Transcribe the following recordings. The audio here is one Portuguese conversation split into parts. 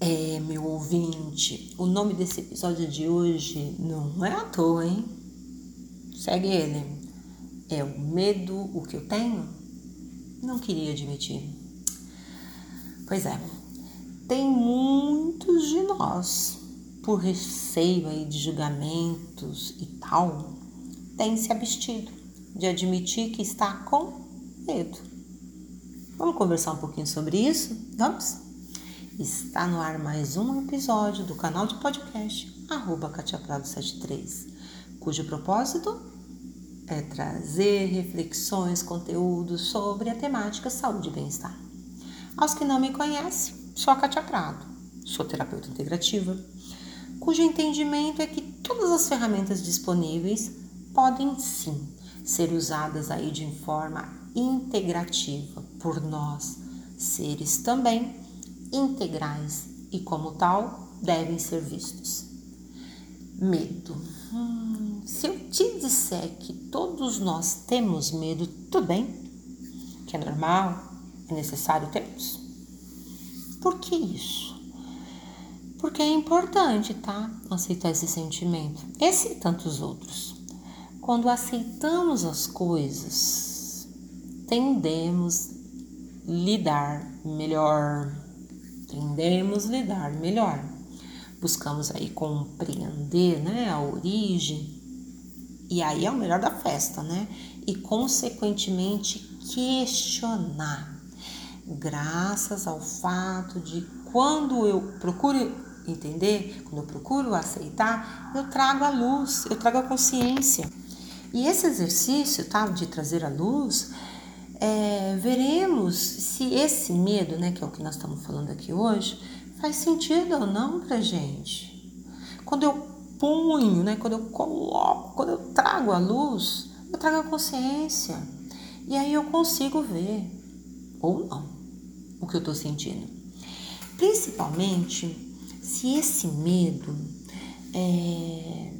É, meu ouvinte, o nome desse episódio de hoje não é à toa, hein? Segue ele. É o medo, o que eu tenho? Não queria admitir. Pois é, tem muitos de nós, por receio aí de julgamentos e tal, tem se abstido de admitir que está com medo. Vamos conversar um pouquinho sobre isso? Vamos? Está no ar mais um episódio do canal de podcast arroba 73 cujo propósito é trazer reflexões, conteúdos sobre a temática saúde e bem-estar. Aos que não me conhecem, sou a Katia Prado, sou terapeuta integrativa, cujo entendimento é que todas as ferramentas disponíveis podem sim ser usadas aí de forma integrativa por nós, seres também integrais e, como tal, devem ser vistos. Medo. Hum, se eu te disser que todos nós temos medo, tudo bem? Que é normal, é necessário termos. Por que isso? Porque é importante, tá? Aceitar esse sentimento. Esse e tantos outros. Quando aceitamos as coisas, tendemos lidar melhor tendemos lidar melhor. Buscamos aí compreender né, a origem, e aí é o melhor da festa, né? E consequentemente questionar, graças ao fato de quando eu procuro entender, quando eu procuro aceitar, eu trago a luz, eu trago a consciência. E esse exercício, tá, de trazer a luz, é, veremos se esse medo, né, que é o que nós estamos falando aqui hoje, faz sentido ou não para gente. Quando eu ponho, né, quando eu coloco, quando eu trago a luz, eu trago a consciência. E aí eu consigo ver, ou não, o que eu estou sentindo. Principalmente se esse medo é,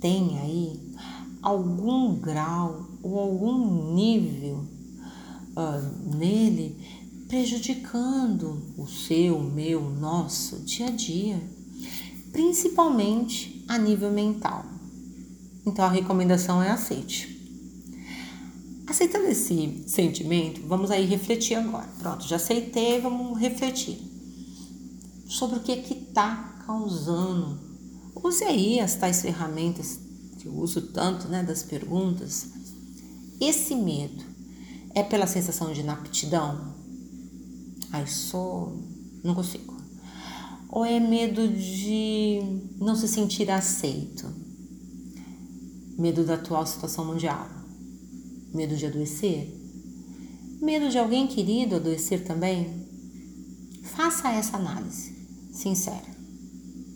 tem aí algum grau ou algum nível uh, nele, prejudicando o seu, o meu, o nosso dia a dia, principalmente a nível mental. Então a recomendação é aceite. Aceitando esse sentimento, vamos aí refletir agora. Pronto, já aceitei, vamos refletir sobre o que é que está causando. Use aí as tais ferramentas que eu uso tanto, né, das perguntas. Esse medo é pela sensação de inaptidão? Ai, sou. Não consigo. Ou é medo de não se sentir aceito? Medo da atual situação mundial? Medo de adoecer? Medo de alguém querido adoecer também? Faça essa análise sincera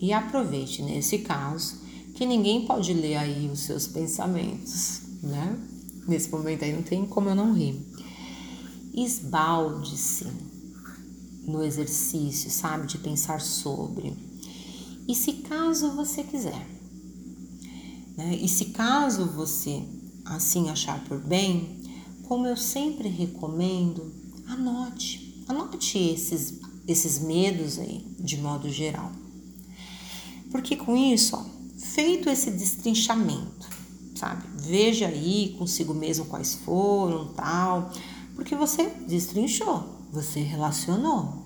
e aproveite nesse caso que ninguém pode ler aí os seus pensamentos, né? Nesse momento aí não tem como eu não rir. Esbalde-se no exercício, sabe, de pensar sobre. E se caso você quiser, né? E se caso você assim achar por bem, como eu sempre recomendo, anote, anote esses, esses medos aí, de modo geral. Porque com isso, ó, feito esse destrinchamento, sabe? Veja aí consigo mesmo quais foram, tal, porque você destrinchou, você relacionou.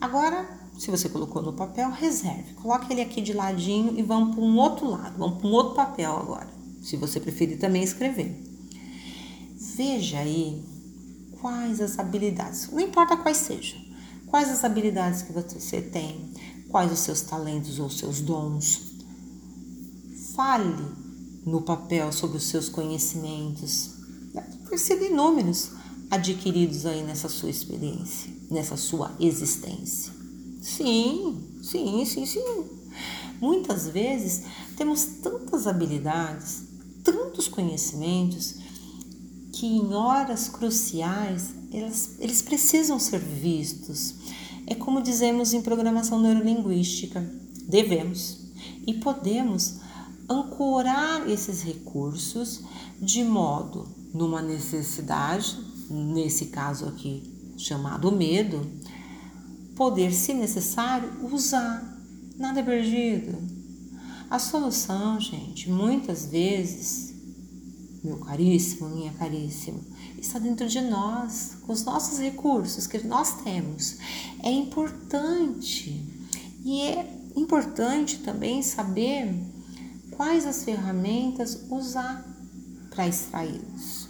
Agora, se você colocou no papel, reserve. Coloque ele aqui de ladinho e vamos para um outro lado, vamos para um outro papel agora, se você preferir também escrever. Veja aí quais as habilidades, não importa quais sejam, quais as habilidades que você tem, quais os seus talentos ou seus dons. Fale no papel sobre os seus conhecimentos, por ser inúmeros adquiridos aí nessa sua experiência, nessa sua existência. Sim, sim, sim, sim. Muitas vezes temos tantas habilidades, tantos conhecimentos, que em horas cruciais eles, eles precisam ser vistos. É como dizemos em programação neurolinguística: devemos e podemos ancorar esses recursos de modo, numa necessidade, nesse caso aqui chamado medo, poder, se necessário, usar. Nada é perdido. A solução, gente, muitas vezes, meu caríssimo, minha caríssima, está dentro de nós, com os nossos recursos que nós temos. É importante e é importante também saber quais as ferramentas usar para extraí-los.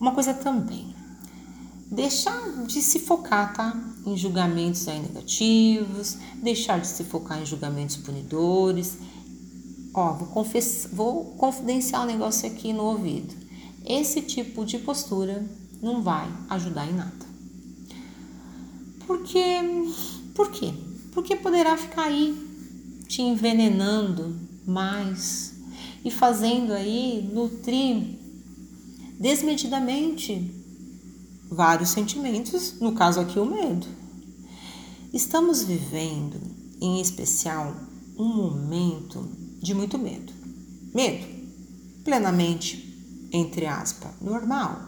Uma coisa também, deixar de se focar, tá? Em julgamentos aí negativos, deixar de se focar em julgamentos punidores. Ó, vou, confessar, vou confidenciar um negócio aqui no ouvido. Esse tipo de postura não vai ajudar em nada. Porque, por quê? Porque poderá ficar aí te envenenando mais e fazendo aí nutrir desmedidamente vários sentimentos, no caso aqui o medo. Estamos vivendo, em especial, um momento de muito medo. Medo, plenamente, entre aspas, normal.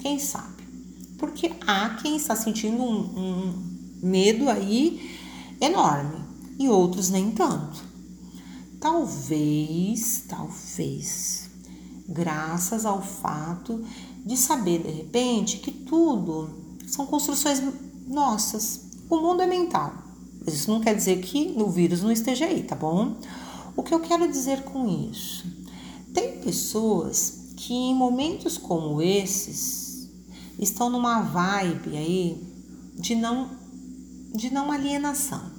Quem sabe? Porque há quem está sentindo um, um medo aí enorme e outros nem tanto. Talvez, talvez, graças ao fato de saber de repente que tudo são construções nossas. O mundo é mental. Mas isso não quer dizer que o vírus não esteja aí, tá bom? O que eu quero dizer com isso? Tem pessoas que em momentos como esses estão numa vibe aí de não de não alienação,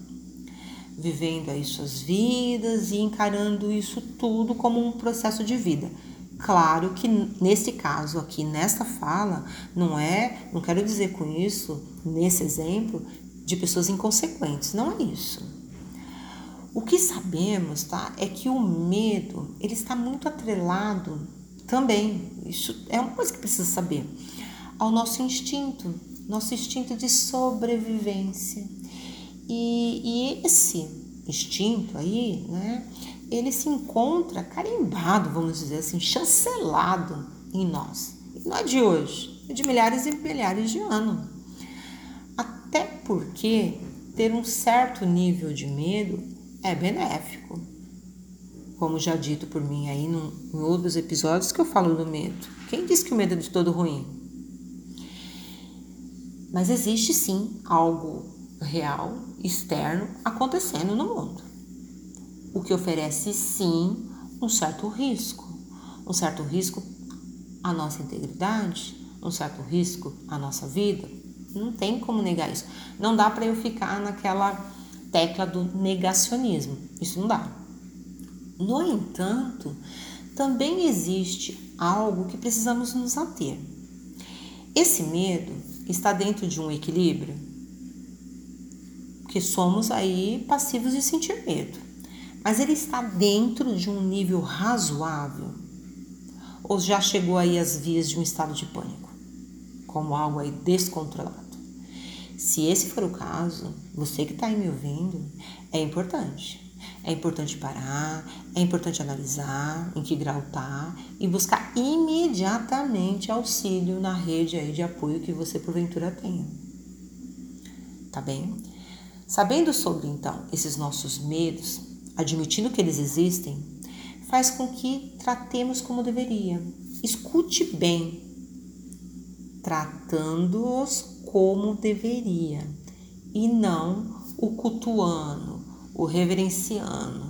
vivendo aí suas vidas e encarando isso tudo como um processo de vida. Claro que nesse caso aqui, nesta fala, não é, não quero dizer com isso, nesse exemplo, de pessoas inconsequentes, não é isso. O que sabemos, tá, é que o medo, ele está muito atrelado também, isso é uma coisa que precisa saber, ao nosso instinto, nosso instinto de sobrevivência. E, e esse instinto aí, né, ele se encontra carimbado, vamos dizer assim, chancelado em nós. Não é de hoje, é de milhares e milhares de anos. Até porque ter um certo nível de medo é benéfico. Como já dito por mim aí em outros episódios que eu falo do medo. Quem diz que o medo é de todo ruim? Mas existe sim algo real, externo, acontecendo no mundo. O que oferece sim um certo risco. Um certo risco à nossa integridade, um certo risco à nossa vida. Não tem como negar isso. Não dá para eu ficar naquela tecla do negacionismo. Isso não dá. No entanto, também existe algo que precisamos nos ater. Esse medo está dentro de um equilíbrio, que somos aí passivos de sentir medo, mas ele está dentro de um nível razoável ou já chegou aí às vias de um estado de pânico, como algo aí descontrolado. Se esse for o caso, você que está aí me ouvindo, é importante. É importante parar, é importante analisar em que grau tá e buscar imediatamente auxílio na rede aí de apoio que você porventura tenha. Tá bem? Sabendo sobre então esses nossos medos, admitindo que eles existem, faz com que tratemos como deveria. Escute bem, tratando-os como deveria e não o cultuando o reverenciando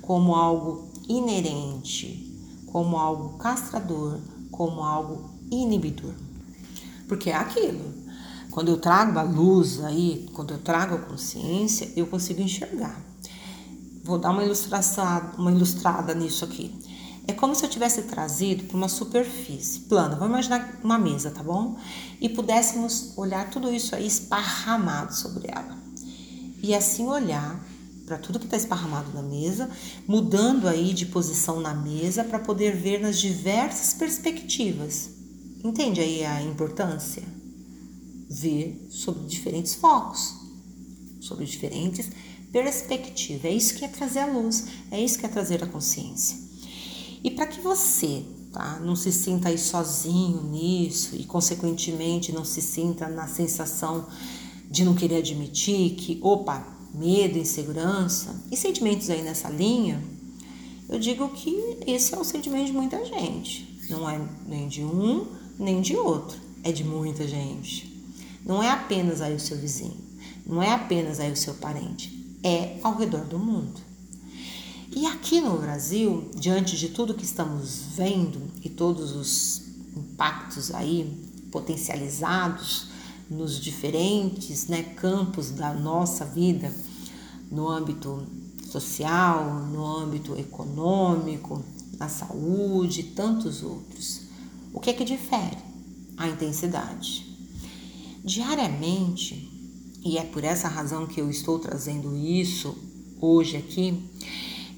como algo inerente, como algo castrador, como algo inibidor. Porque é aquilo. Quando eu trago a luz aí, quando eu trago a consciência, eu consigo enxergar. Vou dar uma ilustração, uma ilustrada nisso aqui. É como se eu tivesse trazido para uma superfície plana. Vamos imaginar uma mesa, tá bom? E pudéssemos olhar tudo isso aí esparramado sobre ela. E assim olhar para tudo que está esparramado na mesa, mudando aí de posição na mesa para poder ver nas diversas perspectivas. Entende aí a importância? Ver sobre diferentes focos, sobre diferentes perspectivas. É isso que é trazer a luz, é isso que é trazer a consciência. E para que você tá, não se sinta aí sozinho nisso e, consequentemente, não se sinta na sensação de não querer admitir que, opa, medo, insegurança e sentimentos aí nessa linha, eu digo que esse é o sentimento de muita gente. Não é nem de um, nem de outro. É de muita gente. Não é apenas aí o seu vizinho. Não é apenas aí o seu parente. É ao redor do mundo. E aqui no Brasil, diante de tudo que estamos vendo e todos os impactos aí potencializados nos diferentes né, campos da nossa vida, no âmbito social, no âmbito econômico, na saúde e tantos outros. O que é que difere? A intensidade. Diariamente, e é por essa razão que eu estou trazendo isso hoje aqui,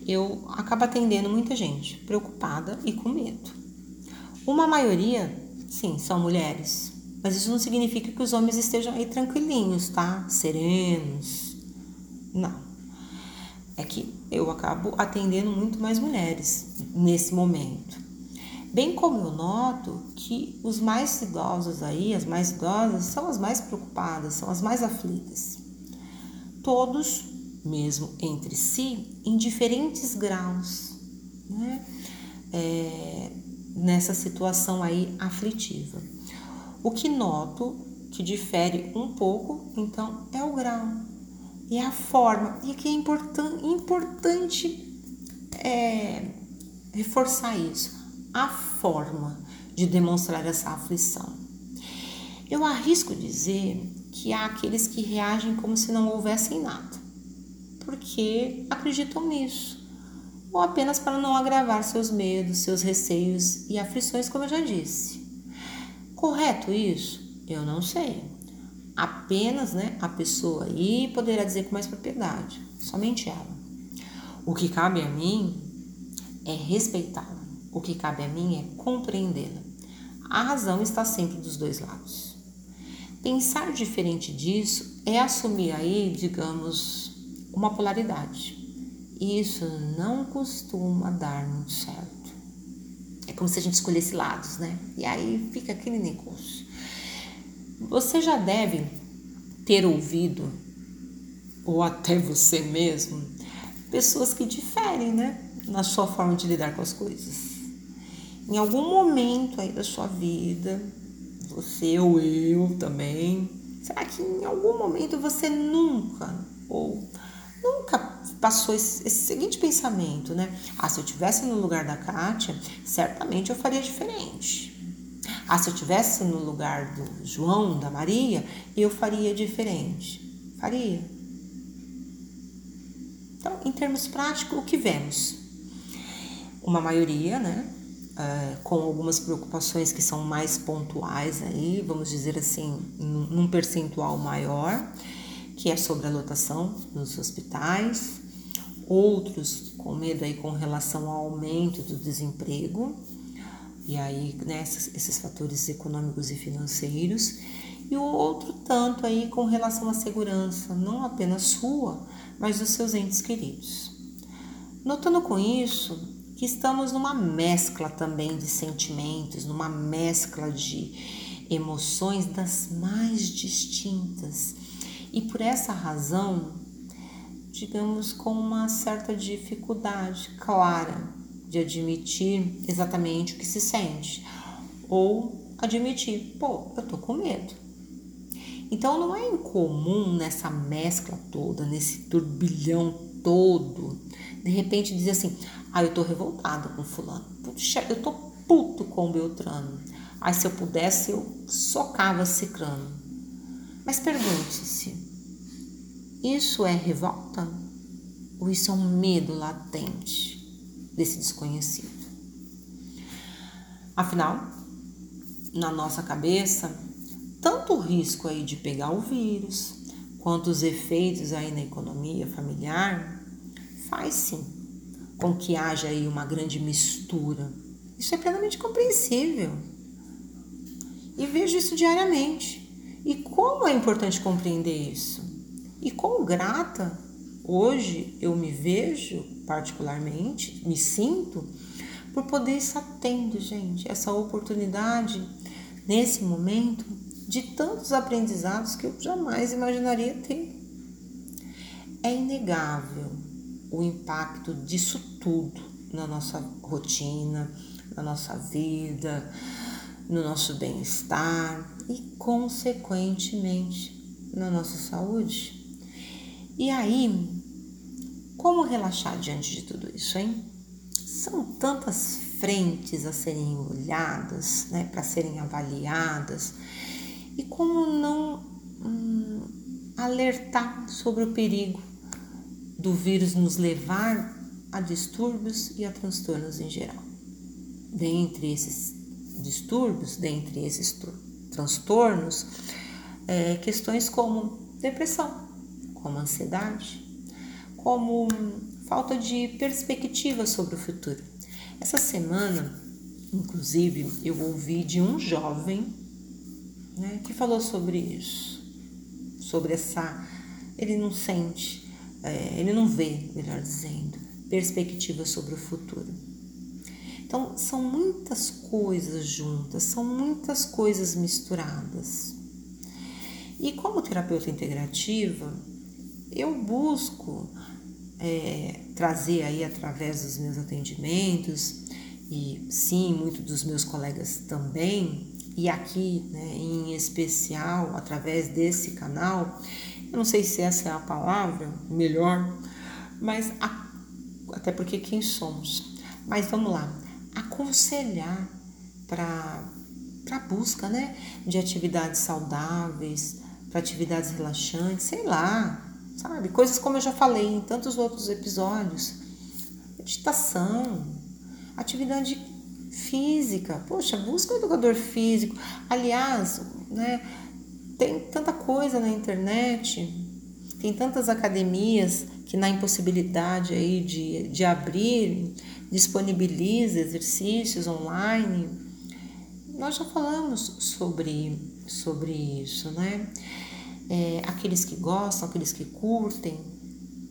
eu acabo atendendo muita gente preocupada e com medo. Uma maioria, sim, são mulheres, mas isso não significa que os homens estejam aí tranquilinhos, tá? Serenos. Não é que eu acabo atendendo muito mais mulheres nesse momento. Bem como eu noto que os mais idosos aí, as mais idosas, são as mais preocupadas, são as mais aflitas. Todos, mesmo entre si, em diferentes graus, né? É, nessa situação aí aflitiva. O que noto que difere um pouco, então, é o grau e a forma. E aqui é important, importante é, reforçar isso: a forma de demonstrar essa aflição. Eu arrisco dizer que há aqueles que reagem como se não houvessem nada, porque acreditam nisso, ou apenas para não agravar seus medos, seus receios e aflições, como eu já disse. Correto isso? Eu não sei apenas né, a pessoa aí poderá dizer com mais propriedade, somente ela. O que cabe a mim é respeitá-la, o que cabe a mim é compreendê-la. A razão está sempre dos dois lados. Pensar diferente disso é assumir aí, digamos, uma polaridade. Isso não costuma dar muito certo. É como se a gente escolhesse lados, né? E aí fica aquele negócio. Você já deve ter ouvido, ou até você mesmo, pessoas que diferem, né, na sua forma de lidar com as coisas. Em algum momento aí da sua vida, você ou eu também, será que em algum momento você nunca ou nunca passou esse, esse, seguinte pensamento, né? Ah, se eu tivesse no lugar da Kátia, certamente eu faria diferente. Ah, se eu tivesse no lugar do João, da Maria, eu faria diferente. Faria. Então, em termos práticos, o que vemos? Uma maioria, né? Uh, com algumas preocupações que são mais pontuais aí, vamos dizer assim, num percentual maior, que é sobre a lotação nos hospitais, outros com medo aí com relação ao aumento do desemprego, e aí né, esses, esses fatores econômicos e financeiros, e o outro tanto aí com relação à segurança, não apenas sua, mas dos seus entes queridos. Notando com isso que estamos numa mescla também de sentimentos, numa mescla de emoções das mais distintas. E por essa razão, digamos, com uma certa dificuldade clara de admitir exatamente o que se sente, ou admitir, pô, eu tô com medo. Então não é incomum nessa mescla toda, nesse turbilhão todo, de repente dizer assim: ah, eu tô revoltada com fulano, Puxa, eu tô puto com o Beltrano. Aí se eu pudesse, eu socava cicrano. Mas pergunte-se: isso é revolta? Ou isso é um medo latente? desse desconhecido. Afinal, na nossa cabeça, tanto o risco aí de pegar o vírus, quanto os efeitos aí na economia familiar, faz sim com que haja aí uma grande mistura. Isso é plenamente compreensível. E vejo isso diariamente. E como é importante compreender isso? E quão grata hoje eu me vejo particularmente, me sinto, por poder estar tendo, gente, essa oportunidade nesse momento de tantos aprendizados que eu jamais imaginaria ter. É inegável o impacto disso tudo na nossa rotina, na nossa vida, no nosso bem-estar e, consequentemente, na nossa saúde. E aí, como relaxar diante de tudo isso, hein? São tantas frentes a serem olhadas, né, para serem avaliadas, e como não hum, alertar sobre o perigo do vírus nos levar a distúrbios e a transtornos em geral. Dentre esses distúrbios, dentre esses transtornos, é, questões como depressão, como ansiedade, como falta de perspectiva sobre o futuro. Essa semana, inclusive, eu ouvi de um jovem né, que falou sobre isso, sobre essa. Ele não sente, é, ele não vê, melhor dizendo, perspectiva sobre o futuro. Então, são muitas coisas juntas, são muitas coisas misturadas. E como terapeuta integrativa, eu busco é, trazer aí através dos meus atendimentos e sim, muitos dos meus colegas também, e aqui né, em especial através desse canal, não sei se essa é a palavra melhor, mas a, até porque quem somos. Mas vamos lá, aconselhar para para busca, né, de atividades saudáveis, para atividades relaxantes, sei lá, sabe? Coisas como eu já falei em tantos outros episódios. Meditação, atividade física. Poxa, busca um educador físico. Aliás, né, tem tanta coisa na internet, tem tantas academias que na impossibilidade aí de, de abrir, disponibiliza exercícios online. Nós já falamos sobre, sobre isso, né? é, aqueles que gostam, aqueles que curtem.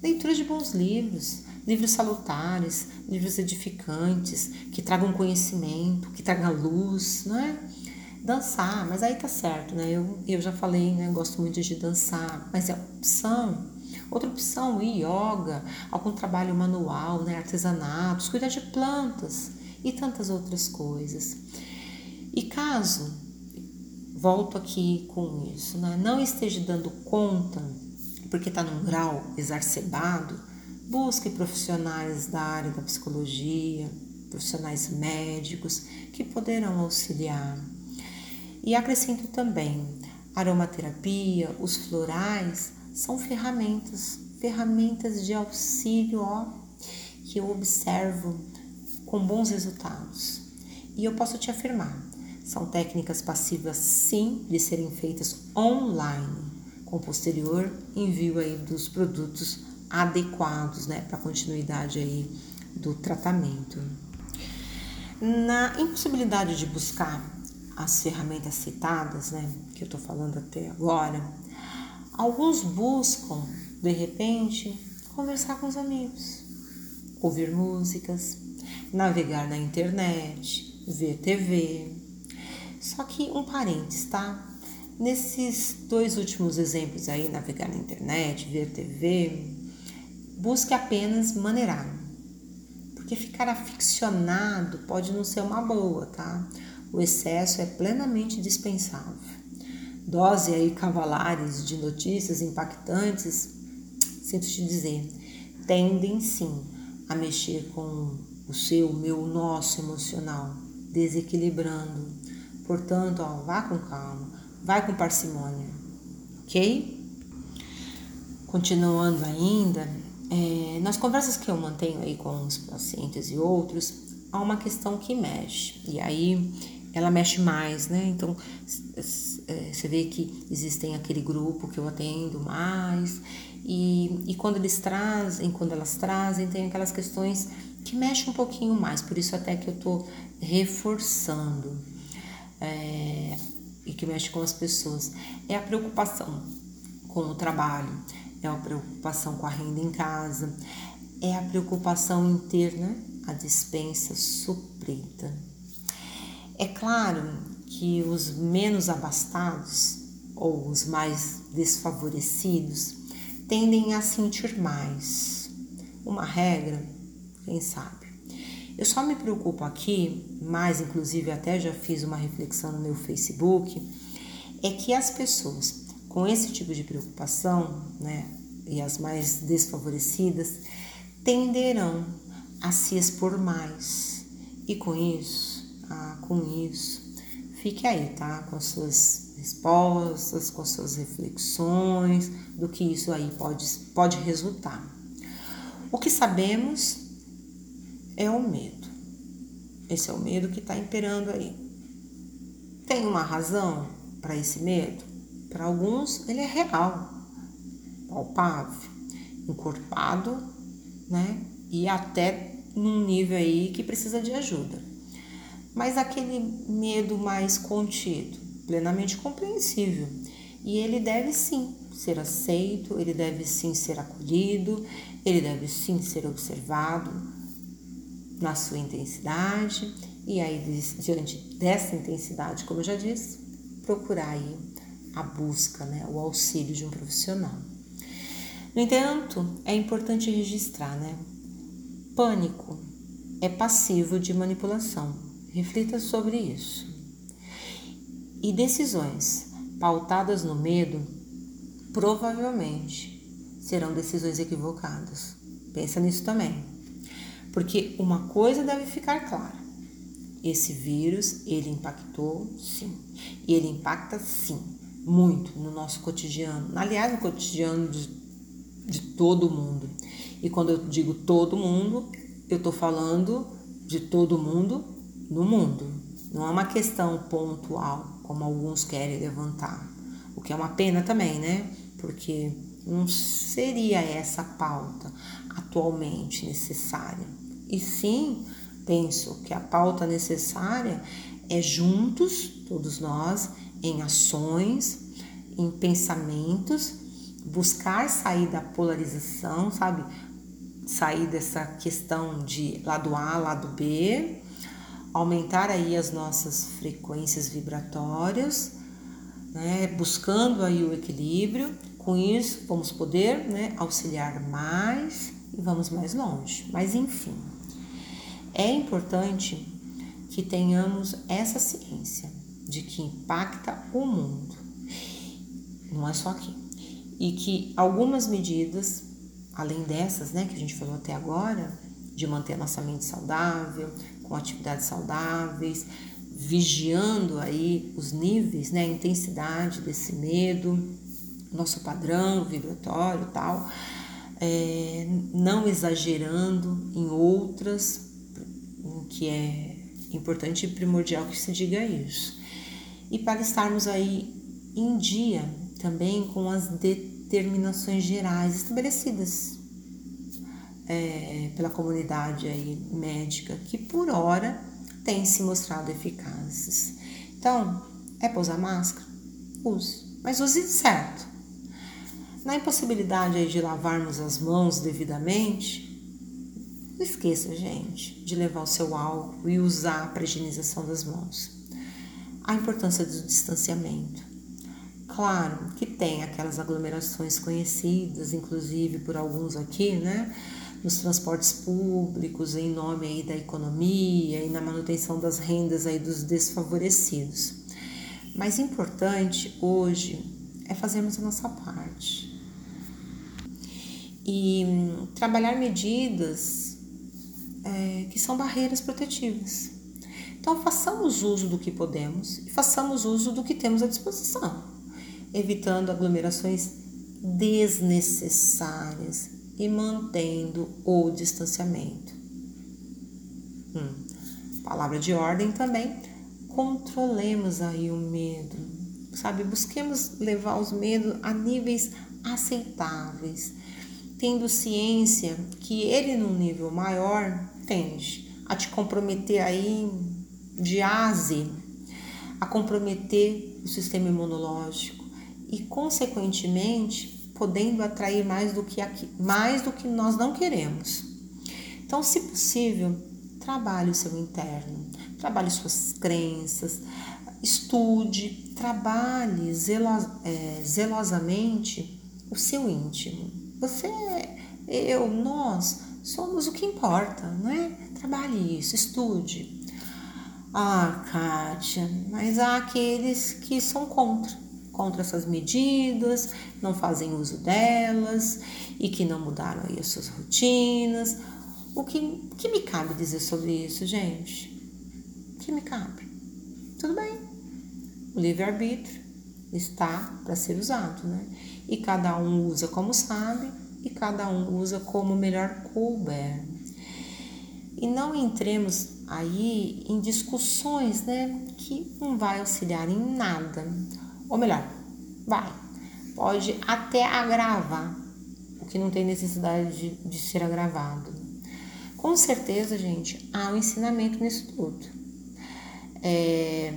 Leitura de bons livros, livros salutares, livros edificantes, que tragam conhecimento, que tragam luz, não é? Dançar, mas aí tá certo, né? Eu, eu já falei, né? Gosto muito de dançar, mas é opção. Outra opção, yoga, algum trabalho manual, né? artesanatos, cuidar de plantas e tantas outras coisas. E caso volto aqui com isso, né? não esteja dando conta porque está num grau exacerbado, busque profissionais da área da psicologia, profissionais médicos que poderão auxiliar. E acrescento também, aromaterapia, os florais são ferramentas, ferramentas de auxílio ó, que eu observo com bons resultados. E eu posso te afirmar, são técnicas passivas, sim, de serem feitas online, com posterior envio aí dos produtos adequados, né, para continuidade aí do tratamento. Na impossibilidade de buscar as ferramentas citadas, né, que eu estou falando até agora, alguns buscam, de repente, conversar com os amigos, ouvir músicas, navegar na internet, ver TV, só que um parênteses, tá? Nesses dois últimos exemplos aí, navegar na internet, ver TV, busque apenas maneirar. Porque ficar aficionado pode não ser uma boa, tá? O excesso é plenamente dispensável. Dose aí cavalares de notícias impactantes, sinto te dizer, tendem sim a mexer com o seu, meu, nosso emocional, desequilibrando Portanto, ó, vá com calma, vai com parcimônia, ok? Continuando ainda, é, nas conversas que eu mantenho aí com os pacientes e outros, há uma questão que mexe, e aí ela mexe mais, né? Então, é, você vê que existem aquele grupo que eu atendo mais, e, e quando eles trazem, quando elas trazem, tem aquelas questões que mexem um pouquinho mais, por isso até que eu tô reforçando é, e que mexe com as pessoas é a preocupação com o trabalho, é a preocupação com a renda em casa, é a preocupação em ter né, a dispensa suprida. É claro que os menos abastados ou os mais desfavorecidos tendem a sentir mais. Uma regra, quem sabe? Eu só me preocupo aqui, mais inclusive até já fiz uma reflexão no meu Facebook, é que as pessoas com esse tipo de preocupação, né, e as mais desfavorecidas, tenderão a se expor mais. E com isso, com isso, fique aí, tá? Com suas respostas, com suas reflexões, do que isso aí pode, pode resultar. O que sabemos é o medo. Esse é o medo que está imperando aí. Tem uma razão para esse medo? Para alguns, ele é real, palpável, encorpado, né? E até num nível aí que precisa de ajuda. Mas aquele medo mais contido, plenamente compreensível. E ele deve sim ser aceito, ele deve sim ser acolhido, ele deve sim ser observado na sua intensidade. E aí, diante dessa intensidade, como eu já disse, procurar aí a busca, né, o auxílio de um profissional. No entanto, é importante registrar, né? Pânico é passivo de manipulação. Reflita sobre isso. E decisões pautadas no medo provavelmente serão decisões equivocadas. Pensa nisso também. Porque uma coisa deve ficar clara. Esse vírus, ele impactou sim. E ele impacta sim, muito no nosso cotidiano. Aliás, no cotidiano de de todo mundo. E quando eu digo todo mundo, eu estou falando de todo mundo no mundo. Não é uma questão pontual, como alguns querem levantar. O que é uma pena também, né? Porque não seria essa pauta atualmente necessária. E sim, penso que a pauta necessária é juntos, todos nós, em ações, em pensamentos buscar sair da polarização, sabe? Sair dessa questão de lado A, lado B, aumentar aí as nossas frequências vibratórias, né? Buscando aí o equilíbrio. Com isso, vamos poder, né, auxiliar mais e vamos mais longe. Mas enfim, é importante que tenhamos essa ciência de que impacta o mundo. Não é só aqui e que algumas medidas, além dessas, né, que a gente falou até agora, de manter nossa mente saudável, com atividades saudáveis, vigiando aí os níveis, né, a intensidade desse medo, nosso padrão vibratório tal, é, não exagerando em outras, que é importante e primordial que se diga isso. E para estarmos aí em dia também com as determinações gerais estabelecidas é, pela comunidade aí médica, que por hora têm se mostrado eficazes. Então, é para usar máscara? Use, mas use certo. Na impossibilidade aí de lavarmos as mãos devidamente, não esqueça, gente, de levar o seu álcool e usar para higienização das mãos. A importância do distanciamento. Claro que tem aquelas aglomerações conhecidas, inclusive por alguns aqui, né? Nos transportes públicos, em nome aí da economia e na manutenção das rendas aí dos desfavorecidos. Mas importante hoje é fazermos a nossa parte e trabalhar medidas é, que são barreiras protetivas. Então, façamos uso do que podemos e façamos uso do que temos à disposição evitando aglomerações desnecessárias e mantendo o distanciamento. Hum. Palavra de ordem também, controlemos aí o medo, sabe? Busquemos levar os medos a níveis aceitáveis, tendo ciência que ele num nível maior tende a te comprometer aí de ase, a comprometer o sistema imunológico, e, consequentemente, podendo atrair mais do que aqui, mais do que nós não queremos. Então, se possível, trabalhe o seu interno, trabalhe suas crenças, estude, trabalhe é, zelosamente o seu íntimo. Você, eu, nós somos o que importa, não é? Trabalhe isso, estude. Ah, Kátia, mas há aqueles que são contra, contra essas medidas, não fazem uso delas e que não mudaram aí as suas rotinas. O que, que me cabe dizer sobre isso, gente? O que me cabe? Tudo bem. O livre-arbítrio está para ser usado, né? E cada um usa como sabe e cada um usa como melhor couber. E não entremos aí em discussões, né, que não vai auxiliar em nada. Ou melhor, vai, pode até agravar o que não tem necessidade de, de ser agravado. Com certeza, gente, há um ensinamento nisso tudo. É,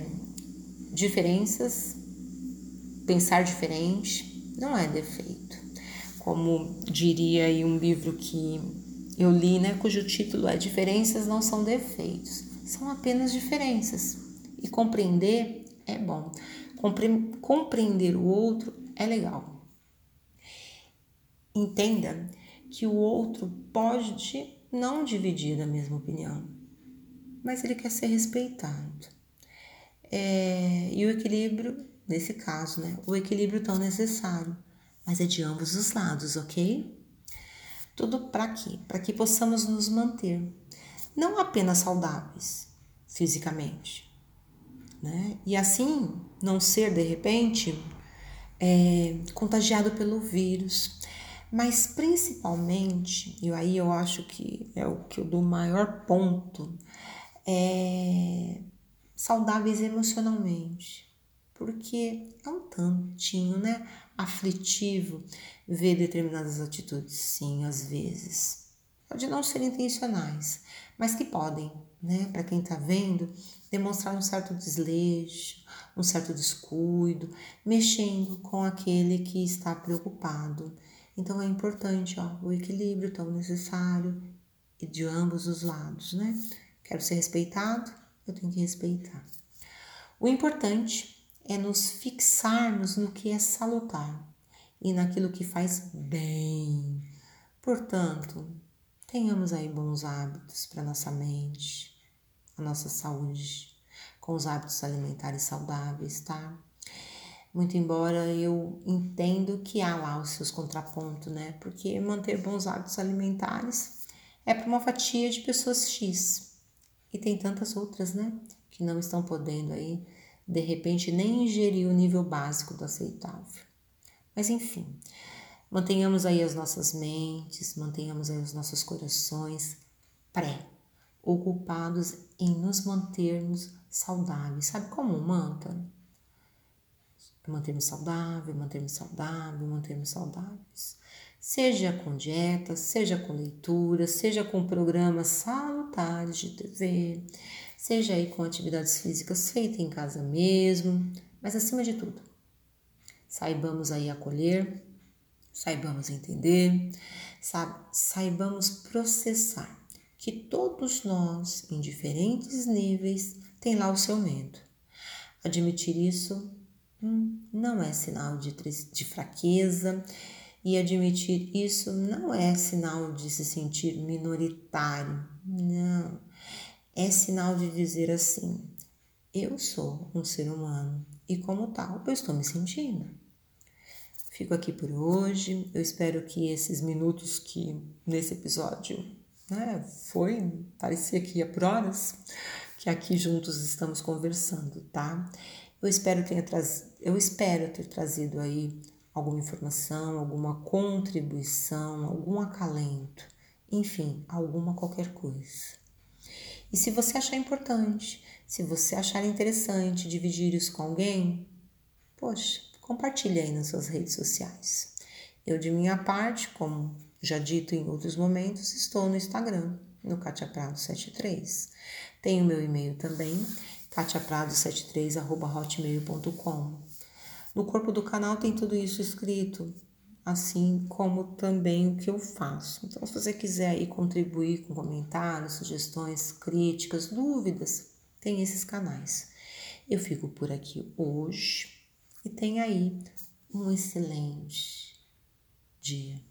diferenças, pensar diferente, não é defeito. Como diria aí um livro que eu li, né, cujo título é Diferenças não são defeitos, são apenas diferenças. E compreender é bom. Compre compreender o outro é legal. Entenda que o outro pode não dividir da mesma opinião, mas ele quer ser respeitado. É, e o equilíbrio, nesse caso, né? O equilíbrio tão necessário, mas é de ambos os lados, ok? Tudo para quê? Para que possamos nos manter não apenas saudáveis fisicamente, né? E assim não ser de repente é, contagiado pelo vírus, mas principalmente, e aí eu acho que é o que eu dou maior ponto, é saudáveis emocionalmente, porque é um tantinho, né? aflitivo ver determinadas atitudes, sim, às vezes. Pode não ser intencionais, mas que podem, né, para quem está vendo, demonstrar um certo desleixo, um certo descuido, mexendo com aquele que está preocupado. Então é importante ó, o equilíbrio tão necessário de ambos os lados, né? Quero ser respeitado, eu tenho que respeitar. O importante é nos fixarmos no que é salutar e naquilo que faz bem. Portanto, tenhamos aí bons hábitos para nossa mente, a nossa saúde, com os hábitos alimentares saudáveis, tá? Muito embora eu entendo que há lá os seus contrapontos, né? Porque manter bons hábitos alimentares é para uma fatia de pessoas X. E tem tantas outras, né? Que não estão podendo aí de repente nem ingerir o nível básico do aceitável. Mas enfim, mantenhamos aí as nossas mentes, mantenhamos aí os nossos corações pré-ocupados em nos mantermos saudáveis. Sabe como manta? Mantermos saudável, mantermos saudável, mantermos saudáveis. Seja com dieta, seja com leitura, seja com programas salutares de TV, seja aí com atividades físicas feitas em casa mesmo, mas acima de tudo, saibamos aí acolher, saibamos entender, saibamos processar que todos nós, em diferentes níveis, tem lá o seu medo. Admitir isso hum, não é sinal de, de fraqueza e admitir isso não é sinal de se sentir minoritário. Não é sinal de dizer assim: eu sou um ser humano e, como tal, eu estou me sentindo. Fico aqui por hoje. Eu espero que esses minutos que nesse episódio né, foi, parecia que ia por horas, que aqui juntos estamos conversando, tá? Eu espero, tenha traz... eu espero ter trazido aí alguma informação, alguma contribuição, algum acalento, enfim, alguma qualquer coisa. E se você achar importante, se você achar interessante dividir isso com alguém, poxa, compartilhe aí nas suas redes sociais. Eu, de minha parte, como já dito em outros momentos, estou no Instagram, no Katia Prado 73. Tenho meu e-mail também, katiaprado73@hotmail.com. No corpo do canal tem tudo isso escrito, assim como também o que eu faço. Então, se você quiser aí contribuir com comentários, sugestões, críticas, dúvidas, tem esses canais. Eu fico por aqui hoje e tenha aí um excelente dia.